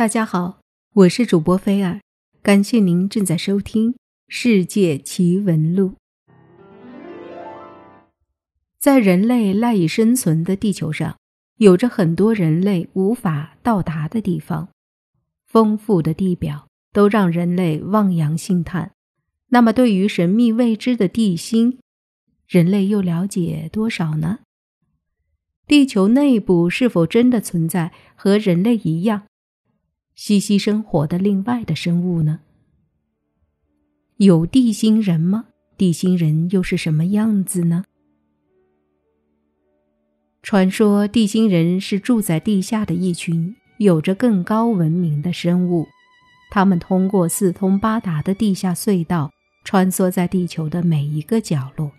大家好，我是主播菲尔，感谢您正在收听《世界奇闻录》。在人类赖以生存的地球上，有着很多人类无法到达的地方，丰富的地表都让人类望洋兴叹。那么，对于神秘未知的地心，人类又了解多少呢？地球内部是否真的存在和人类一样？栖息生活的另外的生物呢？有地心人吗？地心人又是什么样子呢？传说地心人是住在地下的一群有着更高文明的生物，他们通过四通八达的地下隧道穿梭在地球的每一个角落。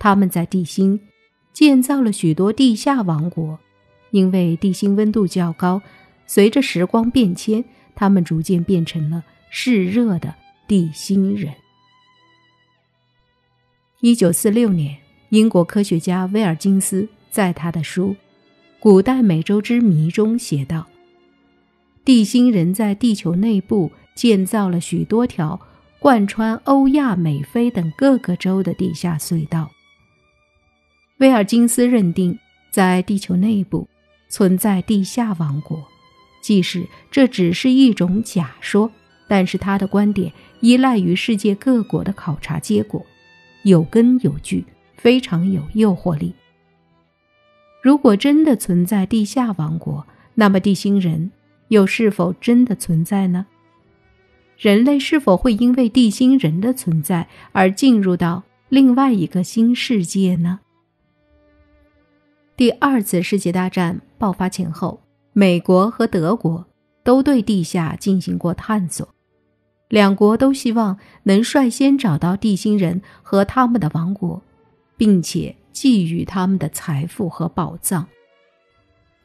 他们在地心建造了许多地下王国，因为地心温度较高。随着时光变迁，他们逐渐变成了嗜热的地心人。一九四六年，英国科学家威尔金斯在他的书《古代美洲之谜》中写道：“地心人在地球内部建造了许多条贯穿欧亚美非等各个洲的地下隧道。”威尔金斯认定，在地球内部存在地下王国。即使这只是一种假说，但是他的观点依赖于世界各国的考察结果，有根有据，非常有诱惑力。如果真的存在地下王国，那么地心人又是否真的存在呢？人类是否会因为地心人的存在而进入到另外一个新世界呢？第二次世界大战爆发前后。美国和德国都对地下进行过探索，两国都希望能率先找到地心人和他们的王国，并且觊觎他们的财富和宝藏。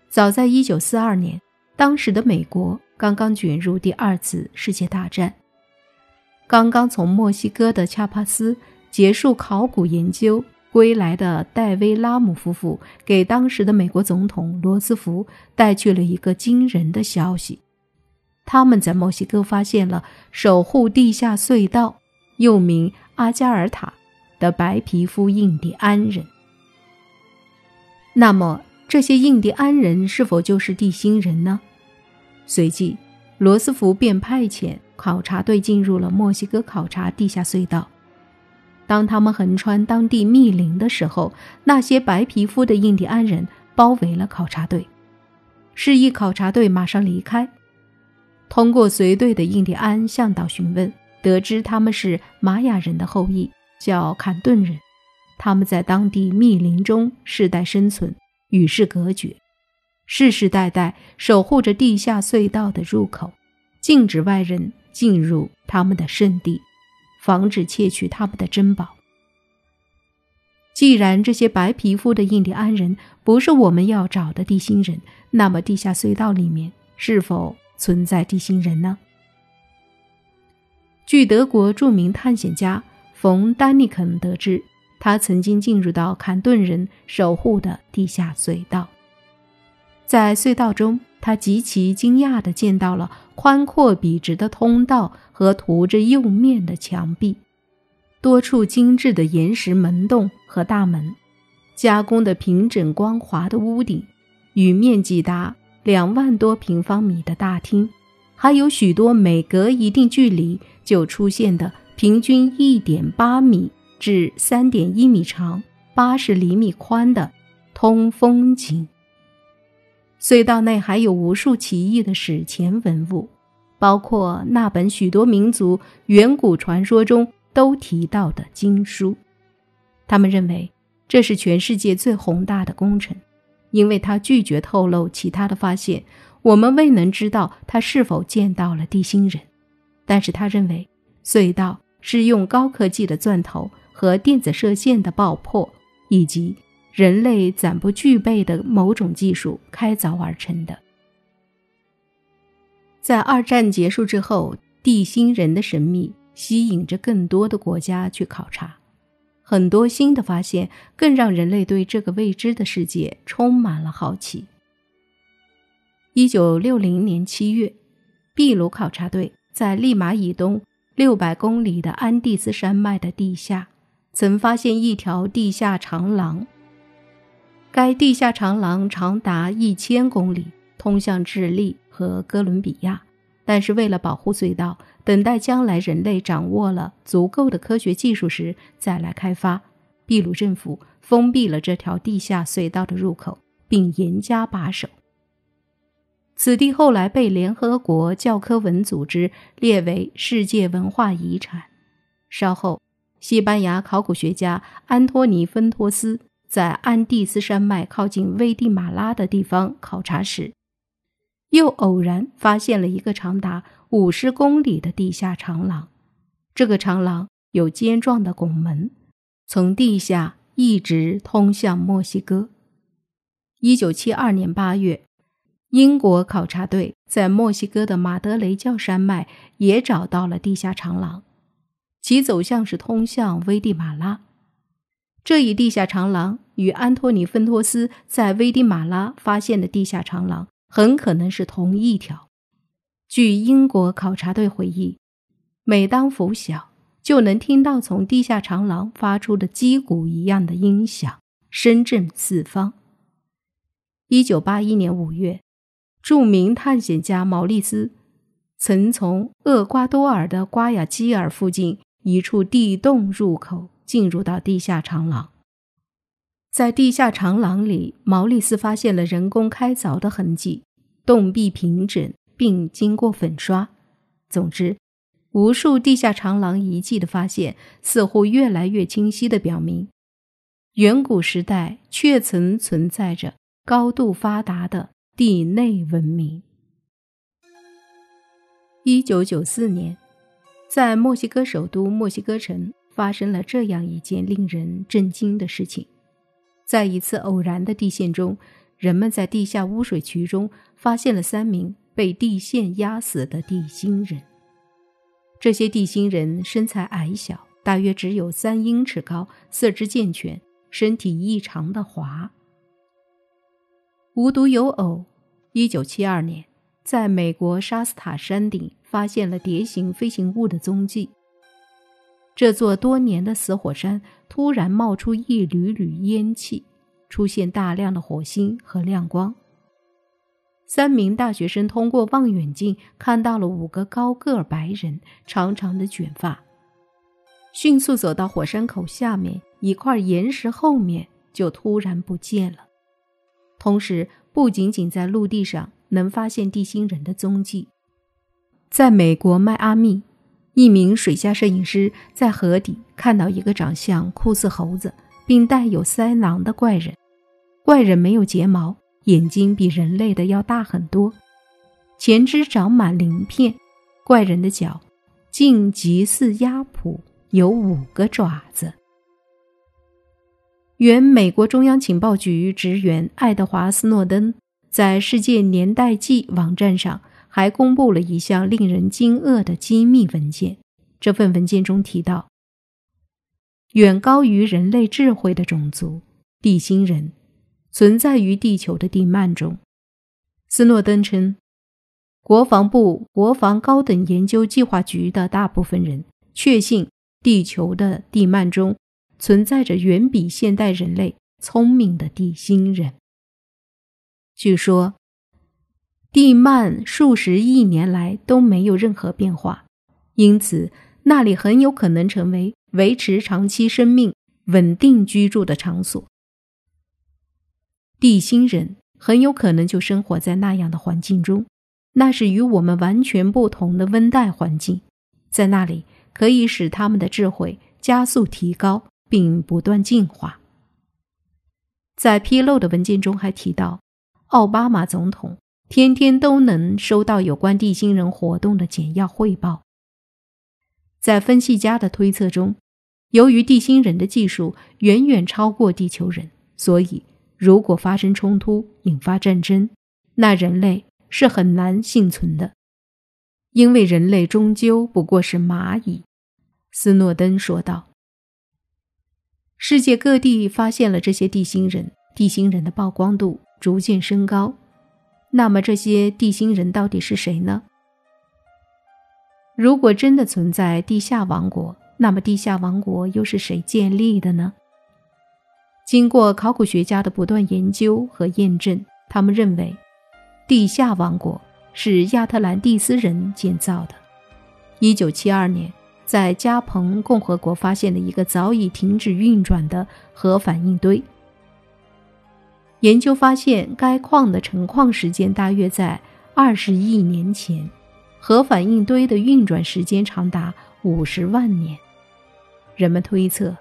早在1942年，当时的美国刚刚卷入第二次世界大战，刚刚从墨西哥的恰帕斯结束考古研究。归来的戴维·拉姆夫妇给当时的美国总统罗斯福带去了一个惊人的消息：他们在墨西哥发现了守护地下隧道、又名阿加尔塔的白皮肤印第安人。那么，这些印第安人是否就是地心人呢？随即，罗斯福便派遣考察队进入了墨西哥考察地下隧道。当他们横穿当地密林的时候，那些白皮肤的印第安人包围了考察队，示意考察队马上离开。通过随队的印第安向导询问，得知他们是玛雅人的后裔，叫坎顿人。他们在当地密林中世代生存，与世隔绝，世世代代守护着地下隧道的入口，禁止外人进入他们的圣地。防止窃取他们的珍宝。既然这些白皮肤的印第安人不是我们要找的地心人，那么地下隧道里面是否存在地心人呢？据德国著名探险家冯·丹尼肯得知，他曾经进入到坎顿人守护的地下隧道，在隧道中。他极其惊讶地见到了宽阔笔直的通道和涂着釉面的墙壁，多处精致的岩石门洞和大门，加工的平整光滑的屋顶，与面积达两万多平方米的大厅，还有许多每隔一定距离就出现的平均一点八米至三点一米长、八十厘米宽的通风井。隧道内还有无数奇异的史前文物，包括那本许多民族远古传说中都提到的经书。他们认为这是全世界最宏大的工程，因为他拒绝透露其他的发现。我们未能知道他是否见到了地心人，但是他认为隧道是用高科技的钻头和电子射线的爆破以及。人类暂不具备的某种技术开凿而成的。在二战结束之后，地心人的神秘吸引着更多的国家去考察，很多新的发现更让人类对这个未知的世界充满了好奇。一九六零年七月，秘鲁考察队在利马以东六百公里的安第斯山脉的地下，曾发现一条地下长廊。该地下长廊长达一千公里，通向智利和哥伦比亚。但是，为了保护隧道，等待将来人类掌握了足够的科学技术时再来开发，秘鲁政府封闭了这条地下隧道的入口，并严加把守。此地后来被联合国教科文组织列为世界文化遗产。稍后，西班牙考古学家安托尼·芬托斯。在安第斯山脉靠近危地马拉的地方考察时，又偶然发现了一个长达五十公里的地下长廊。这个长廊有尖状的拱门，从地下一直通向墨西哥。一九七二年八月，英国考察队在墨西哥的马德雷教山脉也找到了地下长廊，其走向是通向危地马拉。这一地下长廊与安托尼·芬托斯在危地马拉发现的地下长廊很可能是同一条。据英国考察队回忆，每当拂晓，就能听到从地下长廊发出的击鼓一样的音响，声震四方。一九八一年五月，著名探险家毛利斯曾从厄瓜多尔的瓜亚基尔附近一处地洞入口。进入到地下长廊，在地下长廊里，毛利斯发现了人工开凿的痕迹，洞壁平整并经过粉刷。总之，无数地下长廊遗迹的发现，似乎越来越清晰地表明，远古时代确曾存在着高度发达的地内文明。一九九四年，在墨西哥首都墨西哥城。发生了这样一件令人震惊的事情：在一次偶然的地陷中，人们在地下污水渠中发现了三名被地陷压死的地心人。这些地心人身材矮小，大约只有三英尺高，四肢健全，身体异常的滑。无独有偶，一九七二年，在美国沙斯塔山顶发现了蝶形飞行物的踪迹。这座多年的死火山突然冒出一缕缕烟气，出现大量的火星和亮光。三名大学生通过望远镜看到了五个高个儿白人，长长的卷发，迅速走到火山口下面一块岩石后面，就突然不见了。同时，不仅仅在陆地上能发现地心人的踪迹，在美国迈阿密。一名水下摄影师在河底看到一个长相酷似猴子，并带有腮囊的怪人。怪人没有睫毛，眼睛比人类的要大很多，前肢长满鳞片。怪人的脚竟极似鸭蹼，有五个爪子。原美国中央情报局职员爱德华·斯诺登在世界年代记网站上。还公布了一项令人惊愕的机密文件。这份文件中提到，远高于人类智慧的种族——地心人，存在于地球的地幔中。斯诺登称，国防部国防高等研究计划局的大部分人确信，地球的地幔中存在着远比现代人类聪明的地心人。据说。地幔数十亿年来都没有任何变化，因此那里很有可能成为维持长期生命、稳定居住的场所。地心人很有可能就生活在那样的环境中，那是与我们完全不同的温带环境，在那里可以使他们的智慧加速提高并不断进化。在披露的文件中还提到，奥巴马总统。天天都能收到有关地心人活动的简要汇报。在分析家的推测中，由于地心人的技术远远超过地球人，所以如果发生冲突引发战争，那人类是很难幸存的，因为人类终究不过是蚂蚁。”斯诺登说道。世界各地发现了这些地心人，地心人的曝光度逐渐升高。那么这些地心人到底是谁呢？如果真的存在地下王国，那么地下王国又是谁建立的呢？经过考古学家的不断研究和验证，他们认为，地下王国是亚特兰蒂斯人建造的。一九七二年，在加蓬共和国发现了一个早已停止运转的核反应堆。研究发现，该矿的成矿时间大约在二十亿年前，核反应堆的运转时间长达五十万年。人们推测，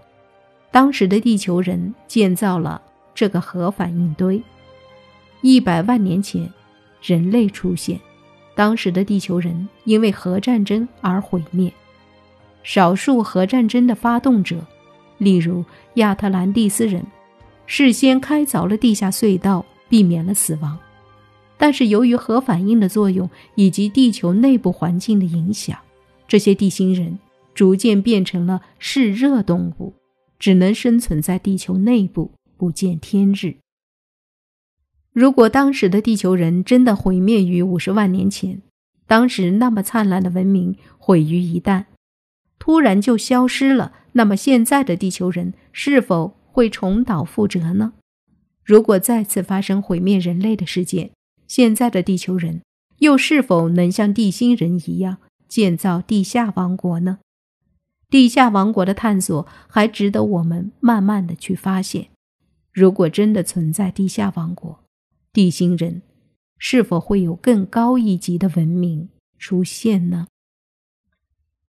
当时的地球人建造了这个核反应堆。一百万年前，人类出现。当时的地球人因为核战争而毁灭，少数核战争的发动者，例如亚特兰蒂斯人，事先开凿了地下隧道，避免了死亡。但是由于核反应的作用以及地球内部环境的影响，这些地心人逐渐变成了嗜热动物，只能生存在地球内部，不见天日。如果当时的地球人真的毁灭于五十万年前，当时那么灿烂的文明毁于一旦，突然就消失了，那么现在的地球人是否会重蹈覆辙呢？如果再次发生毁灭人类的事件，现在的地球人又是否能像地心人一样建造地下王国呢？地下王国的探索还值得我们慢慢的去发现。如果真的存在地下王国，地心人是否会有更高一级的文明出现呢？